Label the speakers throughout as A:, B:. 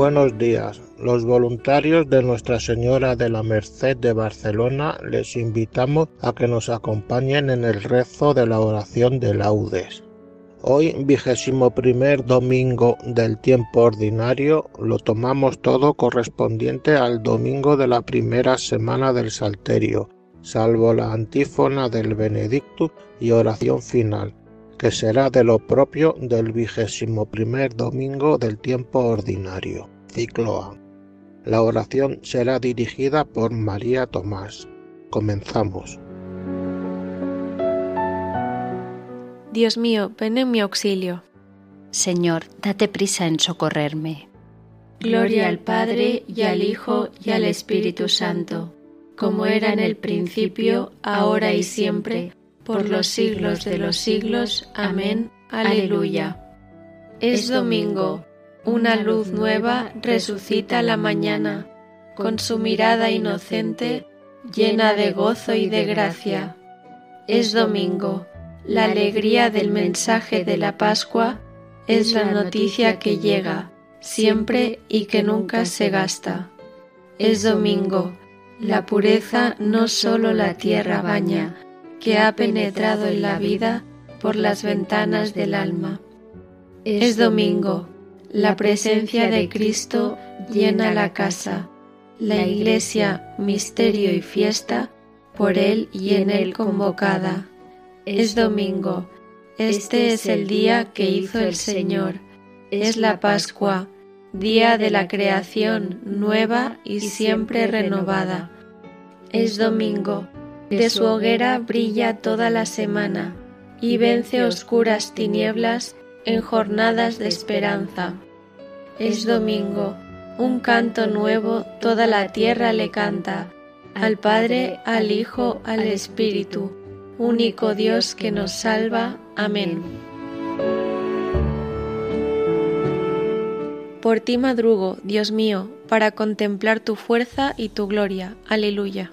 A: Buenos días. Los voluntarios de Nuestra Señora de la Merced de Barcelona les invitamos a que nos acompañen en el rezo de la oración de laudes. Hoy, vigésimo primer domingo del tiempo ordinario, lo tomamos todo correspondiente al domingo de la primera semana del Salterio, salvo la antífona del Benedictus y oración final que será de lo propio del vigésimo primer domingo del tiempo ordinario, ciclo A. La oración será dirigida por María Tomás. Comenzamos.
B: Dios mío, ven en mi auxilio.
C: Señor, date prisa en socorrerme.
D: Gloria al Padre y al Hijo y al Espíritu Santo, como era en el principio, ahora y siempre, por los siglos de los siglos. Amén. Aleluya. Es domingo. Una luz nueva resucita la mañana, con su mirada inocente, llena de gozo y de gracia. Es domingo. La alegría del mensaje de la Pascua es la noticia que llega siempre y que nunca se gasta. Es domingo. La pureza no solo la tierra baña, que ha penetrado en la vida por las ventanas del alma. Es domingo, la presencia de Cristo llena la casa, la iglesia misterio y fiesta, por Él y en Él convocada. Es domingo, este es el día que hizo el Señor, es la Pascua, día de la creación nueva y siempre renovada. Es domingo, de su hoguera brilla toda la semana y vence oscuras tinieblas en jornadas de esperanza. Es domingo, un canto nuevo toda la tierra le canta, al Padre, al Hijo, al Espíritu, único Dios que nos salva. Amén.
B: Por ti madrugo, Dios mío, para contemplar tu fuerza y tu gloria. Aleluya.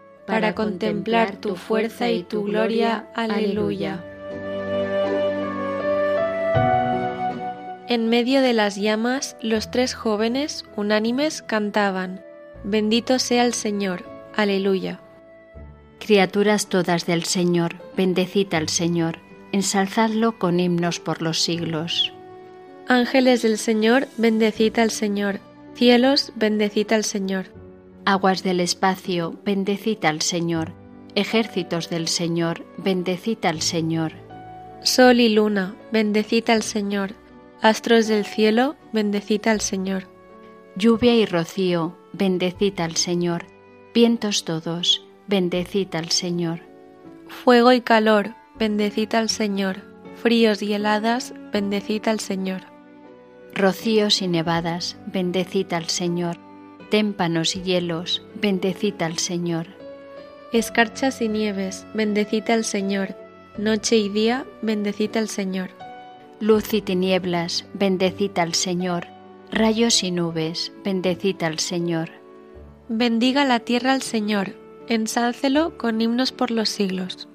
D: para contemplar tu fuerza y tu gloria. Aleluya.
B: En medio de las llamas, los tres jóvenes, unánimes, cantaban, Bendito sea el Señor. Aleluya.
C: Criaturas todas del Señor, bendecid al Señor, ensalzadlo con himnos por los siglos.
B: Ángeles del Señor, bendecid al Señor. Cielos, bendecid al Señor.
C: Aguas del espacio, bendecita al Señor. Ejércitos del Señor, bendecita al Señor.
B: Sol y luna, bendecita al Señor. Astros del cielo, bendecita al Señor.
C: Lluvia y rocío, bendecita al Señor. Vientos todos, bendecita al Señor.
B: Fuego y calor, bendecita al Señor. Fríos y heladas, bendecita al Señor.
C: Rocíos y nevadas, bendecita al Señor témpanos y hielos, bendecita al Señor.
D: Escarchas y nieves, bendecid al Señor. Noche y día, bendecid al Señor.
C: Luz y tinieblas, bendecid al Señor. Rayos y nubes, bendecid al Señor.
D: Bendiga la tierra al Señor, ensálcelo con himnos por los siglos.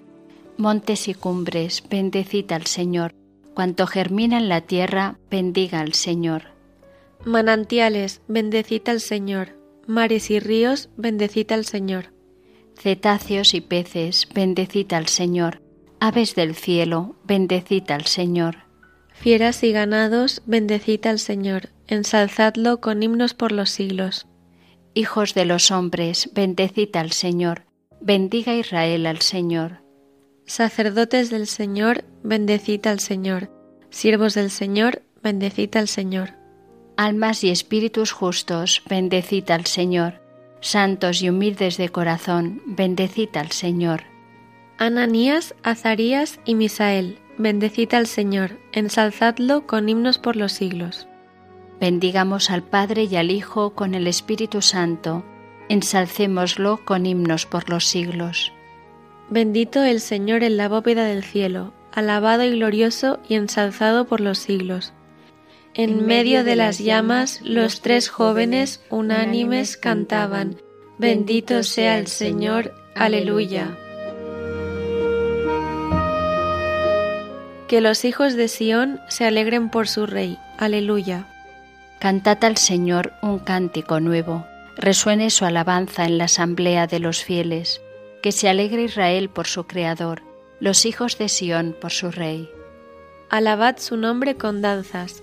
C: Montes y cumbres, bendecid al Señor. Cuanto germina en la tierra, bendiga al Señor.
D: Manantiales, bendecid al Señor. Mares y ríos, bendecid al Señor.
C: Cetáceos y peces, bendecid al Señor. Aves del cielo, bendecid al Señor.
D: Fieras y ganados, bendecid al Señor. Ensalzadlo con himnos por los siglos.
C: Hijos de los hombres, bendecid al Señor. Bendiga Israel al Señor.
D: Sacerdotes del Señor, bendecid al Señor. Siervos del Señor, bendecid al Señor.
C: Almas y espíritus justos, bendecid al Señor. Santos y humildes de corazón, bendecid al Señor.
D: Ananías, Azarías y Misael, bendecid al Señor, ensalzadlo con himnos por los siglos.
C: Bendigamos al Padre y al Hijo con el Espíritu Santo, ensalcémoslo con himnos por los siglos.
D: Bendito el Señor en la bóveda del cielo, alabado y glorioso y ensalzado por los siglos. En medio de las llamas los tres jóvenes unánimes cantaban, Bendito sea el Señor, aleluya. Que los hijos de Sión se alegren por su Rey, aleluya.
C: Cantad al Señor un cántico nuevo, resuene su alabanza en la asamblea de los fieles, que se alegre Israel por su Creador, los hijos de Sión por su Rey.
D: Alabad su nombre con danzas,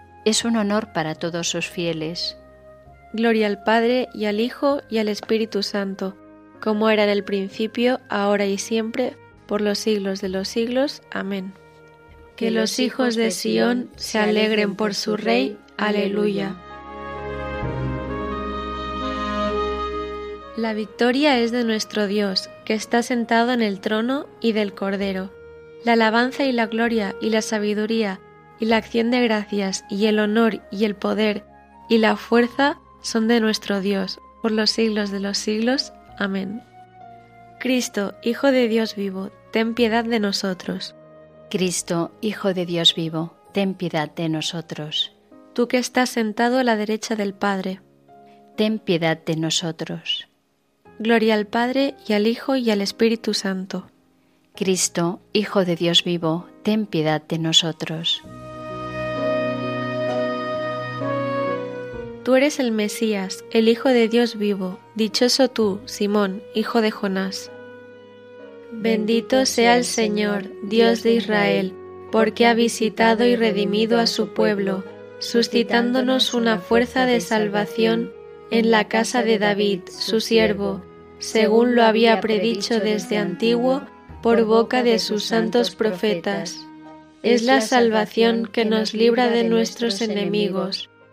C: es un honor para todos sus fieles.
D: Gloria al Padre y al Hijo y al Espíritu Santo, como era en el principio, ahora y siempre, por los siglos de los siglos. Amén. Que los hijos de Sión se alegren por su Rey. Aleluya. La victoria es de nuestro Dios, que está sentado en el trono y del Cordero. La alabanza y la gloria y la sabiduría y la acción de gracias y el honor y el poder y la fuerza son de nuestro Dios, por los siglos de los siglos. Amén. Cristo, Hijo de Dios vivo, ten piedad de nosotros.
C: Cristo, Hijo de Dios vivo, ten piedad de nosotros.
D: Tú que estás sentado a la derecha del Padre,
C: ten piedad de nosotros.
D: Gloria al Padre y al Hijo y al Espíritu Santo.
C: Cristo, Hijo de Dios vivo, ten piedad de nosotros.
D: Tú eres el Mesías, el Hijo de Dios vivo, dichoso tú, Simón, hijo de Jonás. Bendito sea el Señor, Dios de Israel, porque ha visitado y redimido a su pueblo, suscitándonos una fuerza de salvación en la casa de David, su siervo, según lo había predicho desde antiguo por boca de sus santos profetas. Es la salvación que nos libra de nuestros enemigos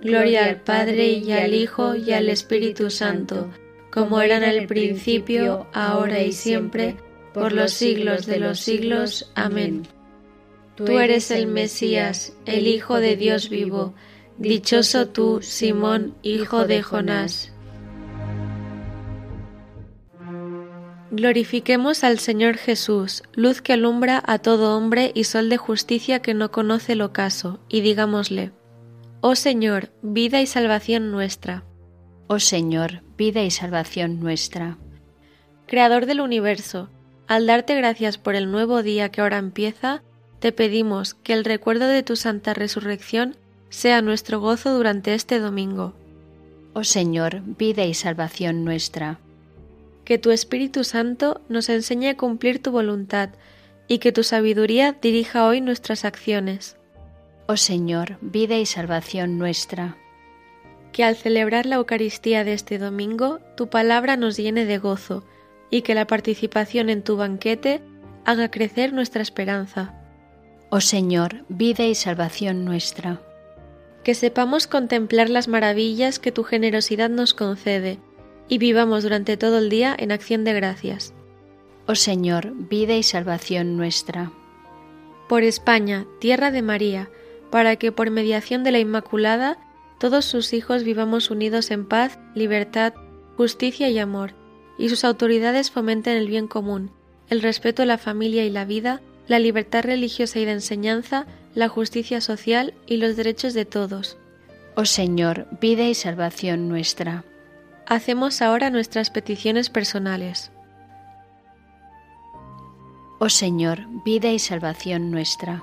D: Gloria al Padre y al Hijo y al Espíritu Santo, como era en el principio, ahora y siempre,
E: por los siglos de los siglos. Amén. Tú eres el Mesías, el Hijo de Dios vivo. Dichoso tú, Simón, hijo de Jonás.
D: Glorifiquemos al Señor Jesús, luz que alumbra a todo hombre y sol de justicia que no conoce el ocaso, y digámosle, Oh Señor, vida y salvación nuestra.
C: Oh Señor, vida y salvación nuestra.
D: Creador del universo, al darte gracias por el nuevo día que ahora empieza, te pedimos que el recuerdo de tu santa resurrección sea nuestro gozo durante este domingo.
C: Oh Señor, vida y salvación nuestra.
D: Que tu Espíritu Santo nos enseñe a cumplir tu voluntad y que tu sabiduría dirija hoy nuestras acciones.
C: Oh Señor, vida y salvación nuestra.
D: Que al celebrar la Eucaristía de este domingo, tu palabra nos llene de gozo y que la participación en tu banquete haga crecer nuestra esperanza.
C: Oh Señor, vida y salvación nuestra.
D: Que sepamos contemplar las maravillas que tu generosidad nos concede y vivamos durante todo el día en acción de gracias.
C: Oh Señor, vida y salvación nuestra.
D: Por España, tierra de María, para que por mediación de la Inmaculada todos sus hijos vivamos unidos en paz, libertad, justicia y amor y sus autoridades fomenten el bien común, el respeto a la familia y la vida, la libertad religiosa y de enseñanza, la justicia social y los derechos de todos.
C: Oh Señor, vida y salvación nuestra.
D: Hacemos ahora nuestras peticiones personales.
C: Oh Señor, vida y salvación nuestra.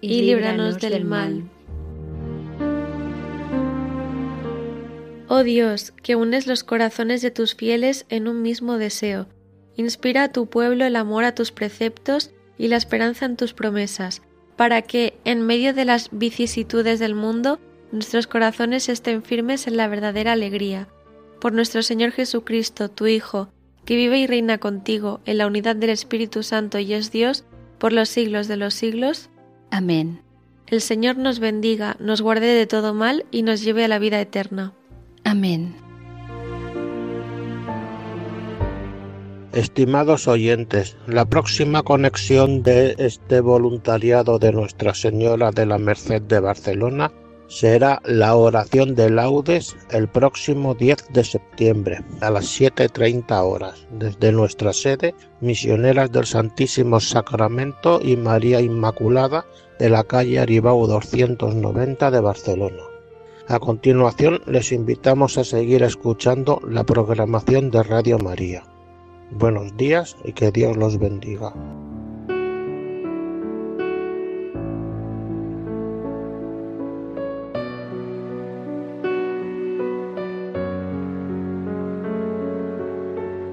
E: y líbranos del mal.
D: Oh Dios, que unes los corazones de tus fieles en un mismo deseo, inspira a tu pueblo el amor a tus preceptos y la esperanza en tus promesas, para que, en medio de las vicisitudes del mundo, nuestros corazones estén firmes en la verdadera alegría. Por nuestro Señor Jesucristo, tu Hijo, que vive y reina contigo en la unidad del Espíritu Santo y es Dios, por los siglos de los siglos.
C: Amén.
D: El Señor nos bendiga, nos guarde de todo mal y nos lleve a la vida eterna.
C: Amén.
A: Estimados oyentes, la próxima conexión de este voluntariado de Nuestra Señora de la Merced de Barcelona será la oración de laudes el próximo 10 de septiembre a las 7.30 horas desde nuestra sede Misioneras del Santísimo Sacramento y María Inmaculada de la calle Aribau 290 de Barcelona. A continuación les invitamos a seguir escuchando la programación de Radio María. Buenos días y que Dios los bendiga.